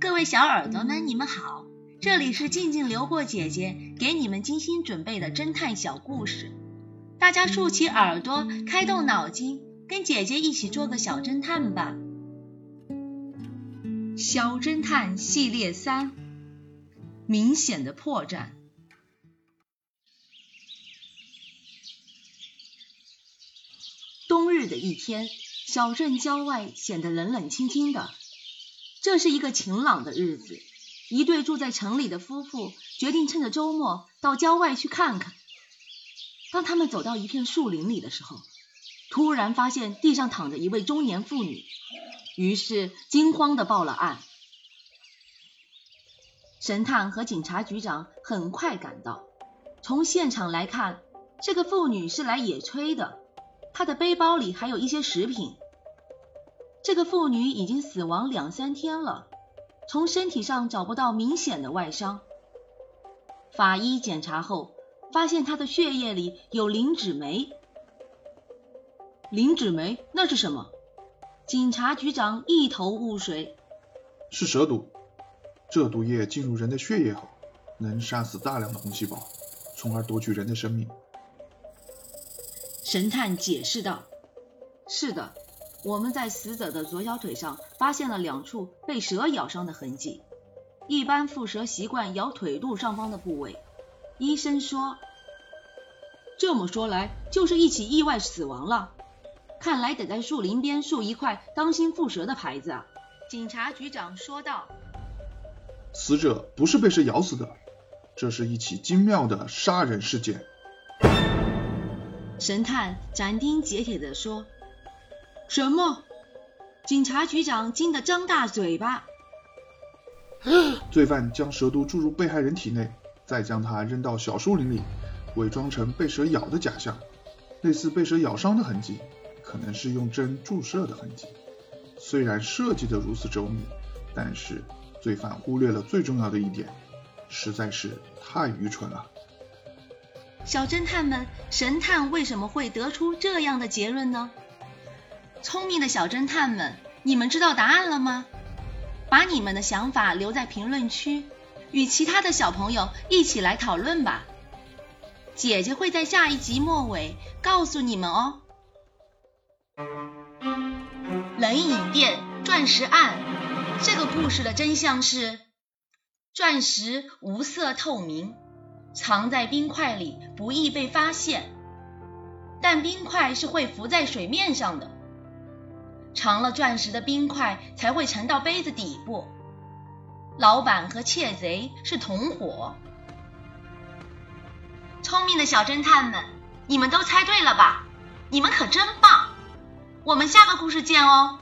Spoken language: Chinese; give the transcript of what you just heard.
各位小耳朵们，你们好，这里是静静流过姐姐给你们精心准备的侦探小故事，大家竖起耳朵，开动脑筋，跟姐姐一起做个小侦探吧。小侦探系列三：明显的破绽。冬日的一天，小镇郊外显得冷冷清清的。这是一个晴朗的日子，一对住在城里的夫妇决定趁着周末到郊外去看看。当他们走到一片树林里的时候，突然发现地上躺着一位中年妇女，于是惊慌的报了案。神探和警察局长很快赶到，从现场来看，这个妇女是来野炊的，她的背包里还有一些食品。这个妇女已经死亡两三天了，从身体上找不到明显的外伤。法医检查后发现她的血液里有磷脂酶。磷脂酶那是什么？警察局长一头雾水。是蛇毒，这毒液进入人的血液后，能杀死大量的红细胞，从而夺取人的生命。神探解释道：“是的。”我们在死者的左小腿上发现了两处被蛇咬伤的痕迹。一般蝮蛇习惯咬腿肚上方的部位。医生说，这么说来就是一起意外死亡了。看来得在树林边竖一块当心蝮蛇的牌子啊。警察局长说道。死者不是被蛇咬死的，这是一起精妙的杀人事件。神探斩钉截铁地说。什么？警察局长惊得张大嘴巴。罪犯将蛇毒注入被害人体内，再将它扔到小树林里，伪装成被蛇咬的假象，类似被蛇咬伤的痕迹，可能是用针注射的痕迹。虽然设计的如此周密，但是罪犯忽略了最重要的一点，实在是太愚蠢了。小侦探们，神探为什么会得出这样的结论呢？聪明的小侦探们，你们知道答案了吗？把你们的想法留在评论区，与其他的小朋友一起来讨论吧。姐姐会在下一集末尾告诉你们哦。冷饮店钻石案，这个故事的真相是：钻石无色透明，藏在冰块里不易被发现，但冰块是会浮在水面上的。藏了钻石的冰块才会沉到杯子底部。老板和窃贼是同伙。聪明的小侦探们，你们都猜对了吧？你们可真棒！我们下个故事见哦。